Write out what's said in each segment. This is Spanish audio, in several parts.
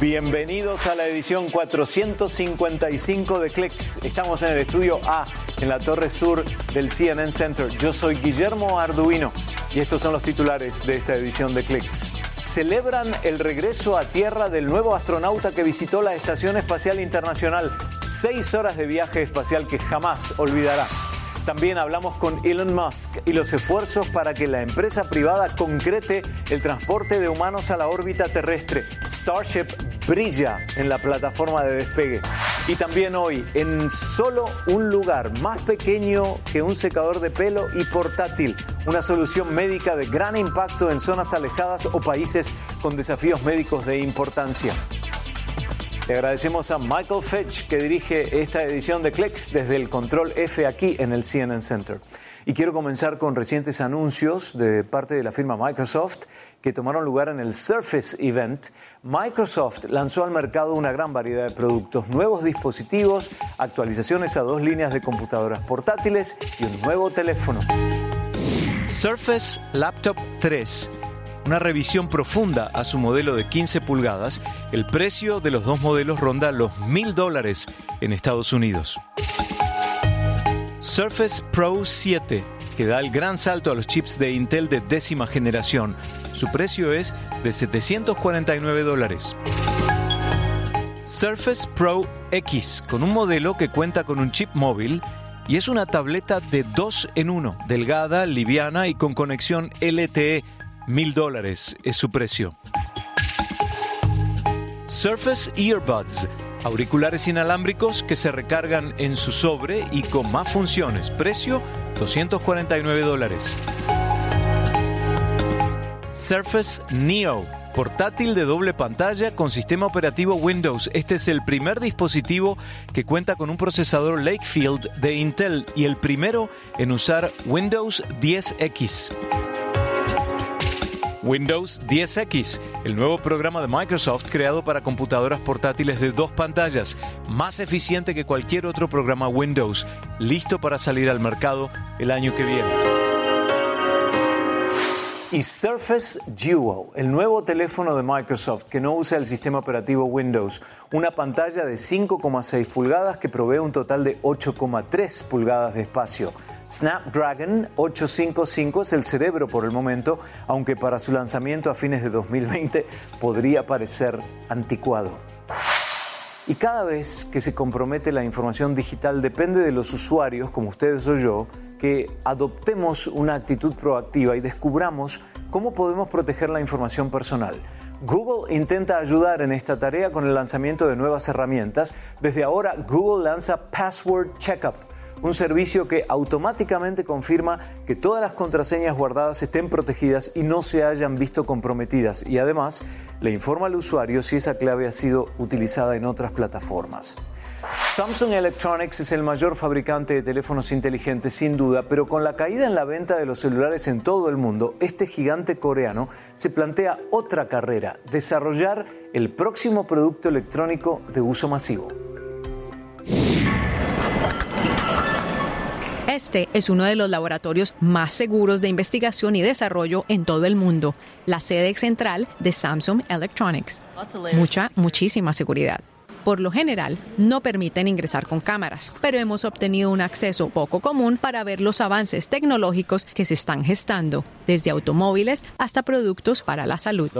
Bienvenidos a la edición 455 de Clicks. Estamos en el estudio A, en la torre sur del CNN Center. Yo soy Guillermo Arduino y estos son los titulares de esta edición de Clicks. Celebran el regreso a Tierra del nuevo astronauta que visitó la Estación Espacial Internacional. Seis horas de viaje espacial que jamás olvidará. También hablamos con Elon Musk y los esfuerzos para que la empresa privada concrete el transporte de humanos a la órbita terrestre. Starship brilla en la plataforma de despegue. Y también hoy, en solo un lugar más pequeño que un secador de pelo y portátil, una solución médica de gran impacto en zonas alejadas o países con desafíos médicos de importancia. Le agradecemos a Michael Fetch que dirige esta edición de Clicks desde el control F aquí en el CNN Center. Y quiero comenzar con recientes anuncios de parte de la firma Microsoft que tomaron lugar en el Surface Event. Microsoft lanzó al mercado una gran variedad de productos, nuevos dispositivos, actualizaciones a dos líneas de computadoras portátiles y un nuevo teléfono. Surface Laptop 3 una revisión profunda a su modelo de 15 pulgadas, el precio de los dos modelos ronda los mil dólares en Estados Unidos. Surface Pro 7, que da el gran salto a los chips de Intel de décima generación. Su precio es de 749 dólares. Surface Pro X, con un modelo que cuenta con un chip móvil y es una tableta de 2 en 1, delgada, liviana y con conexión LTE Mil dólares es su precio. Surface Earbuds, auriculares inalámbricos que se recargan en su sobre y con más funciones. Precio 249 dólares. Surface Neo, portátil de doble pantalla con sistema operativo Windows. Este es el primer dispositivo que cuenta con un procesador Lakefield de Intel y el primero en usar Windows 10X. Windows 10X, el nuevo programa de Microsoft creado para computadoras portátiles de dos pantallas, más eficiente que cualquier otro programa Windows, listo para salir al mercado el año que viene. Y Surface Duo, el nuevo teléfono de Microsoft que no usa el sistema operativo Windows, una pantalla de 5,6 pulgadas que provee un total de 8,3 pulgadas de espacio. Snapdragon 855 es el cerebro por el momento, aunque para su lanzamiento a fines de 2020 podría parecer anticuado. Y cada vez que se compromete la información digital depende de los usuarios, como ustedes o yo, que adoptemos una actitud proactiva y descubramos cómo podemos proteger la información personal. Google intenta ayudar en esta tarea con el lanzamiento de nuevas herramientas. Desde ahora, Google lanza Password Checkup un servicio que automáticamente confirma que todas las contraseñas guardadas estén protegidas y no se hayan visto comprometidas y además le informa al usuario si esa clave ha sido utilizada en otras plataformas. Samsung Electronics es el mayor fabricante de teléfonos inteligentes sin duda, pero con la caída en la venta de los celulares en todo el mundo, este gigante coreano se plantea otra carrera, desarrollar el próximo producto electrónico de uso masivo. Este es uno de los laboratorios más seguros de investigación y desarrollo en todo el mundo, la sede central de Samsung Electronics. Mucha, muchísima seguridad por lo general, no permiten ingresar con cámaras, pero hemos obtenido un acceso poco común para ver los avances tecnológicos que se están gestando, desde automóviles hasta productos para la salud.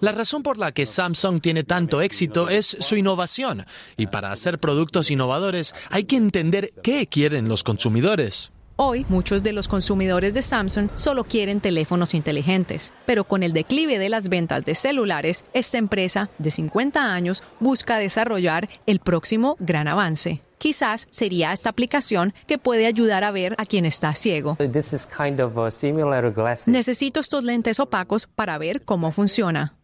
La razón por la que Samsung tiene tanto éxito es su innovación, y para hacer productos innovadores hay que entender qué quieren los consumidores. Hoy, muchos de los consumidores de Samsung solo quieren teléfonos inteligentes, pero con el declive de las ventas de celulares, esta empresa de 50 años busca desarrollar el próximo gran avance. Quizás sería esta aplicación que puede ayudar a ver a quien está ciego. Necesito estos lentes opacos para ver cómo funciona.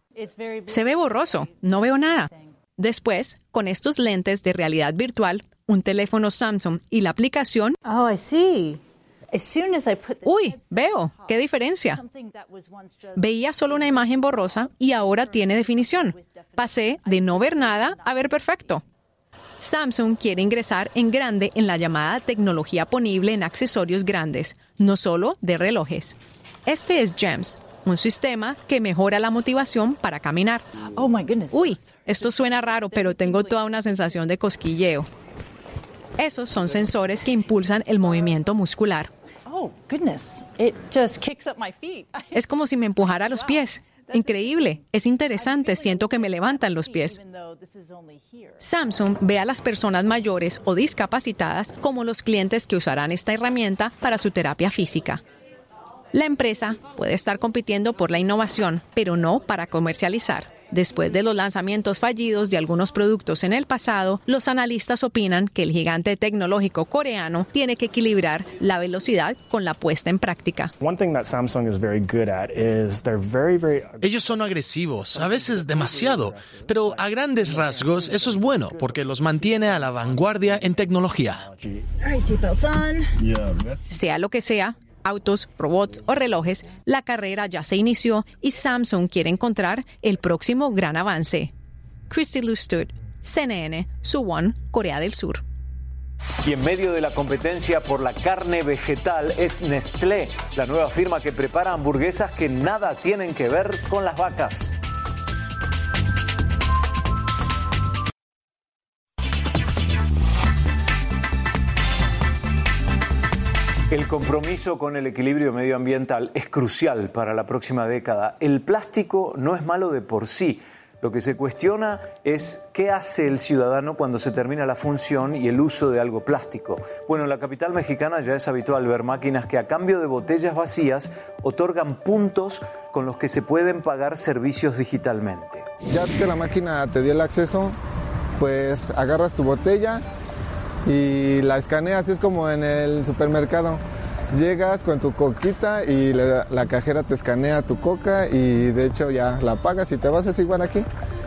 Se ve borroso, no veo nada. Después, con estos lentes de realidad virtual, un teléfono Samsung y la aplicación. Oh, I see. Uy, veo, qué diferencia. Veía solo una imagen borrosa y ahora tiene definición. Pasé de no ver nada a ver perfecto. Samsung quiere ingresar en grande en la llamada tecnología ponible en accesorios grandes, no solo de relojes. Este es GEMS, un sistema que mejora la motivación para caminar. Oh my goodness. Uy, esto suena raro, pero tengo toda una sensación de cosquilleo. Esos son sensores que impulsan el movimiento muscular. Oh goodness. It just kicks up my feet. Es como si me empujara los pies. Increíble, es interesante, siento que me levantan los pies. Samsung ve a las personas mayores o discapacitadas como los clientes que usarán esta herramienta para su terapia física. La empresa puede estar compitiendo por la innovación, pero no para comercializar. Después de los lanzamientos fallidos de algunos productos en el pasado, los analistas opinan que el gigante tecnológico coreano tiene que equilibrar la velocidad con la puesta en práctica. One thing that Samsung is very good at is they're very, very Ellos son agresivos, a veces demasiado, pero a grandes rasgos eso es bueno porque los mantiene a la vanguardia en tecnología. Sea lo que sea, autos, robots o relojes, la carrera ya se inició y Samsung quiere encontrar el próximo gran avance. Christy Lustud, CNN, Suwon, Corea del Sur. Y en medio de la competencia por la carne vegetal es Nestlé, la nueva firma que prepara hamburguesas que nada tienen que ver con las vacas. El compromiso con el equilibrio medioambiental es crucial para la próxima década. El plástico no es malo de por sí. Lo que se cuestiona es qué hace el ciudadano cuando se termina la función y el uso de algo plástico. Bueno, en la capital mexicana ya es habitual ver máquinas que a cambio de botellas vacías otorgan puntos con los que se pueden pagar servicios digitalmente. Ya que la máquina te dio el acceso, pues agarras tu botella y la escaneas, es como en el supermercado. Llegas con tu coquita y la, cajera te escanea tu coca y de hecho ya la pagas y te vas, es igual aquí.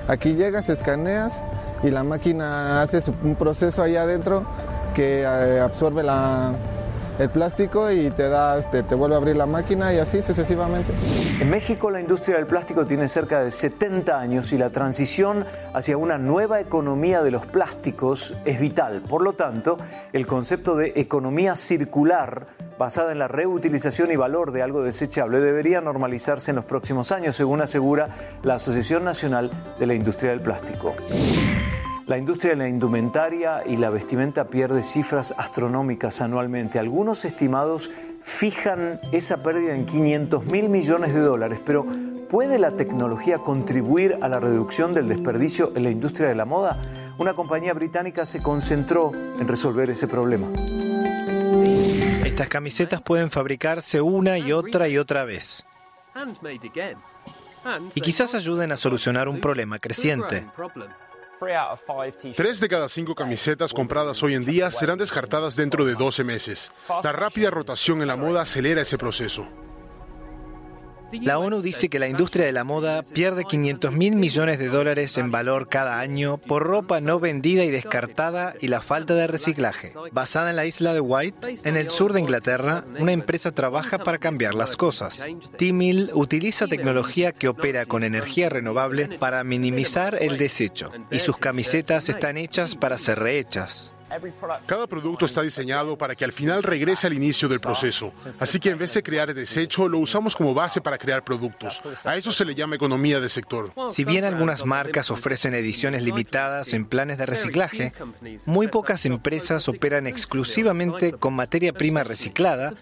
Aquí llegas, escaneas y la máquina hace un proceso ahí adentro que eh, absorbe la- el plástico y te da, este, te vuelve a abrir la máquina y así sucesivamente. En México la industria del plástico tiene cerca de 70 años y la transición hacia una nueva economía de los plásticos es vital. Por lo tanto, el concepto de economía circular basada en la reutilización y valor de algo desechable debería normalizarse en los próximos años, según asegura la Asociación Nacional de la Industria del Plástico. La industria de la indumentaria y la vestimenta pierde cifras astronómicas anualmente. Algunos estimados fijan esa pérdida en 500 mil millones de dólares, pero ¿puede la tecnología contribuir a la reducción del desperdicio en la industria de la moda? Una compañía británica se concentró en resolver ese problema. Estas camisetas pueden fabricarse una y otra y otra vez. Y quizás ayuden a solucionar un problema creciente. Tres de cada cinco camisetas compradas hoy en día serán descartadas dentro de 12 meses. La rápida rotación en la moda acelera ese proceso. La ONU dice que la industria de la moda pierde 500 mil millones de dólares en valor cada año por ropa no vendida y descartada y la falta de reciclaje. Basada en la isla de White, en el sur de Inglaterra, una empresa trabaja para cambiar las cosas. T-Mill utiliza tecnología que opera con energía renovable para minimizar el desecho y sus camisetas están hechas para ser rehechas. Cada producto está diseñado para que al final regrese al inicio del proceso. Así que en vez de crear desecho, lo usamos como base para crear productos. A eso se le llama economía de sector. Si bien algunas marcas ofrecen ediciones limitadas en planes de reciclaje, muy pocas empresas operan exclusivamente con materia prima reciclada,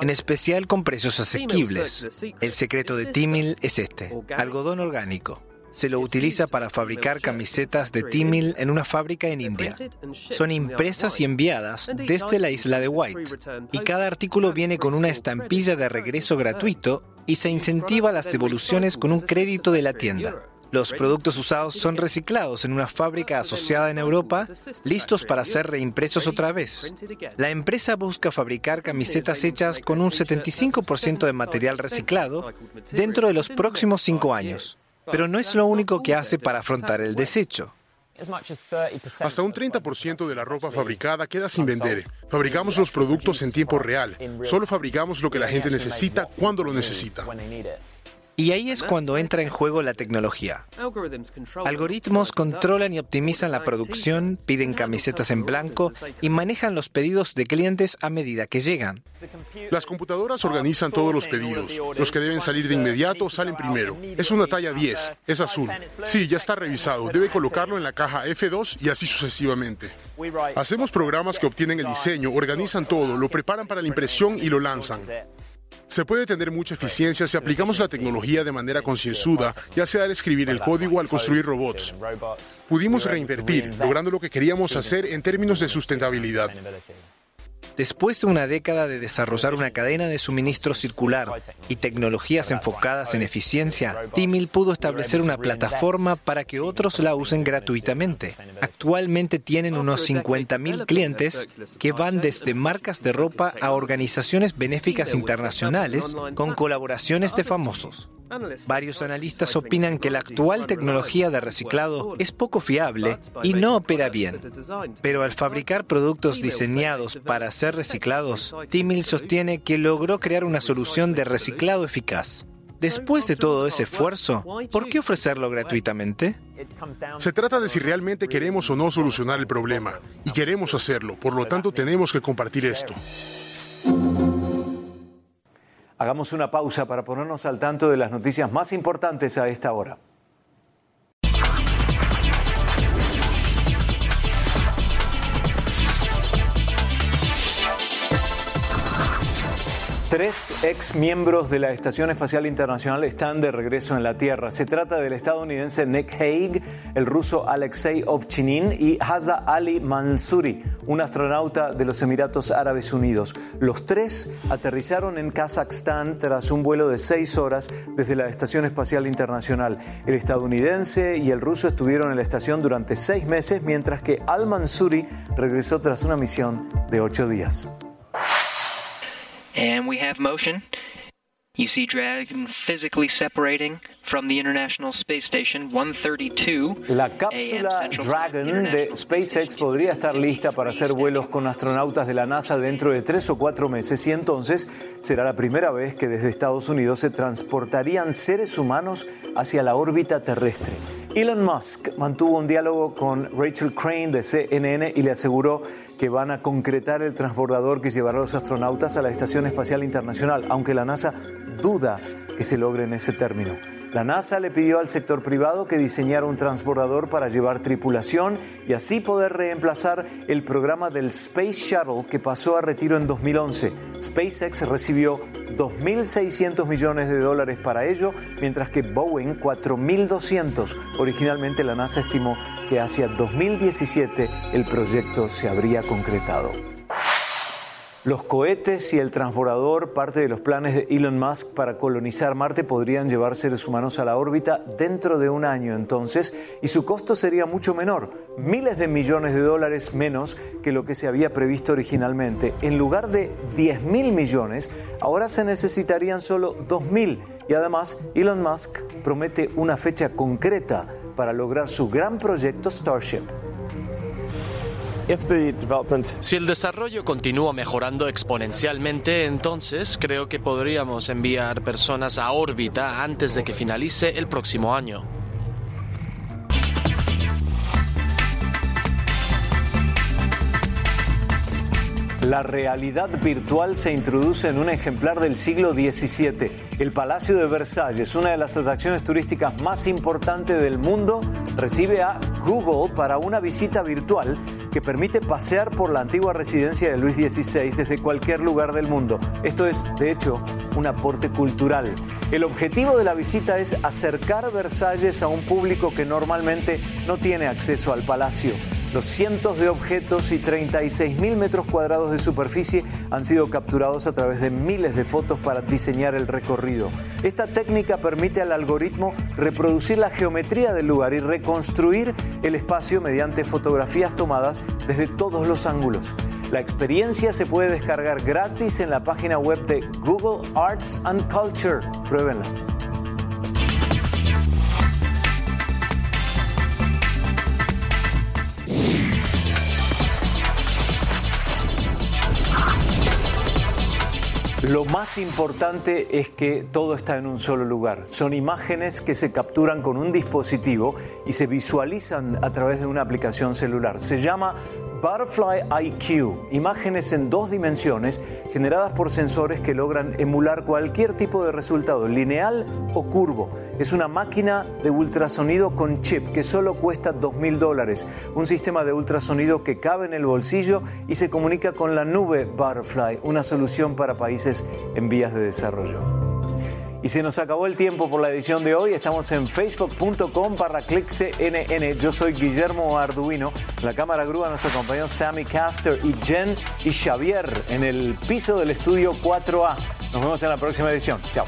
en especial con precios asequibles. El secreto de Timil es este, algodón orgánico. Se lo utiliza para fabricar camisetas de Timil en una fábrica en India. Son impresas y enviadas desde la isla de White. Y cada artículo viene con una estampilla de regreso gratuito y se incentiva las devoluciones con un crédito de la tienda. Los productos usados son reciclados en una fábrica asociada en Europa, listos para ser reimpresos otra vez. La empresa busca fabricar camisetas hechas con un 75% de material reciclado dentro de los próximos cinco años. Pero no es lo único que hace para afrontar el desecho. Hasta un 30% de la ropa fabricada queda sin vender. Fabricamos los productos en tiempo real. Solo fabricamos lo que la gente necesita cuando lo necesita. Y ahí es cuando entra en juego la tecnología. Algoritmos controlan y optimizan la producción, piden camisetas en blanco y manejan los pedidos de clientes a medida que llegan. Las computadoras organizan todos los pedidos. Los que deben salir de inmediato salen primero. Es una talla 10, es azul. Sí, ya está revisado. Debe colocarlo en la caja F2 y así sucesivamente. Hacemos programas que obtienen el diseño, organizan todo, lo preparan para la impresión y lo lanzan. Se puede tener mucha eficiencia si aplicamos la tecnología de manera concienzuda, ya sea al escribir el código o al construir robots. Pudimos reinvertir, logrando lo que queríamos hacer en términos de sustentabilidad. Después de una década de desarrollar una cadena de suministro circular y tecnologías enfocadas en eficiencia, Timil pudo establecer una plataforma para que otros la usen gratuitamente. Actualmente tienen unos 50.000 clientes que van desde marcas de ropa a organizaciones benéficas internacionales con colaboraciones de famosos. Varios analistas opinan que la actual tecnología de reciclado es poco fiable y no opera bien. Pero al fabricar productos diseñados para ser reciclados, Timil sostiene que logró crear una solución de reciclado eficaz. Después de todo ese esfuerzo, ¿por qué ofrecerlo gratuitamente? Se trata de si realmente queremos o no solucionar el problema. Y queremos hacerlo, por lo tanto tenemos que compartir esto. Hagamos una pausa para ponernos al tanto de las noticias más importantes a esta hora. Tres ex miembros de la Estación Espacial Internacional están de regreso en la Tierra. Se trata del estadounidense Nick Hague, el ruso Alexei Ovchinin y Haza Ali Mansouri, un astronauta de los Emiratos Árabes Unidos. Los tres aterrizaron en Kazajstán tras un vuelo de seis horas desde la Estación Espacial Internacional. El estadounidense y el ruso estuvieron en la estación durante seis meses, mientras que Al Mansouri regresó tras una misión de ocho días. And we have motion. You see Dragon physically separating from the International Space Station 132. La cápsula Dragon de SpaceX podría estar lista para hacer vuelos con astronautas de la NASA dentro de tres o cuatro meses y entonces será la primera vez que desde Estados Unidos se transportarían seres humanos hacia la órbita terrestre. Elon Musk mantuvo un diálogo con Rachel Crane de CNN y le aseguró que van a concretar el transbordador que llevará a los astronautas a la Estación Espacial Internacional, aunque la NASA duda que se logre en ese término. La NASA le pidió al sector privado que diseñara un transbordador para llevar tripulación y así poder reemplazar el programa del Space Shuttle que pasó a retiro en 2011. SpaceX recibió 2.600 millones de dólares para ello, mientras que Boeing 4.200. Originalmente la NASA estimó que hacia 2017 el proyecto se habría concretado. Los cohetes y el transbordador, parte de los planes de Elon Musk para colonizar Marte, podrían llevar seres humanos a la órbita dentro de un año entonces, y su costo sería mucho menor, miles de millones de dólares menos que lo que se había previsto originalmente. En lugar de 10 mil millones, ahora se necesitarían solo 2 mil, y además Elon Musk promete una fecha concreta para lograr su gran proyecto Starship. Si el desarrollo continúa mejorando exponencialmente, entonces creo que podríamos enviar personas a órbita antes de que finalice el próximo año. La realidad virtual se introduce en un ejemplar del siglo XVII. El Palacio de Versalles, una de las atracciones turísticas más importantes del mundo, recibe a Google para una visita virtual que permite pasear por la antigua residencia de Luis XVI desde cualquier lugar del mundo. Esto es, de hecho, un aporte cultural. El objetivo de la visita es acercar Versalles a un público que normalmente no tiene acceso al palacio. Los cientos de objetos y 36 mil metros cuadrados de superficie han sido capturados a través de miles de fotos para diseñar el recorrido. Esta técnica permite al algoritmo reproducir la geometría del lugar y reconstruir el espacio mediante fotografías tomadas desde todos los ángulos. La experiencia se puede descargar gratis en la página web de Google Arts and Culture. Pruébenla. Lo más importante es que todo está en un solo lugar. Son imágenes que se capturan con un dispositivo y se visualizan a través de una aplicación celular. Se llama Butterfly IQ, imágenes en dos dimensiones generadas por sensores que logran emular cualquier tipo de resultado, lineal o curvo. Es una máquina de ultrasonido con chip que solo cuesta 2.000 dólares, un sistema de ultrasonido que cabe en el bolsillo y se comunica con la nube Butterfly, una solución para países en vías de desarrollo. Y se nos acabó el tiempo por la edición de hoy. Estamos en facebook.com cnn. Yo soy Guillermo Arduino. La cámara grúa nos acompañó Sammy Caster y Jen y Xavier en el piso del estudio 4A. Nos vemos en la próxima edición. Chao.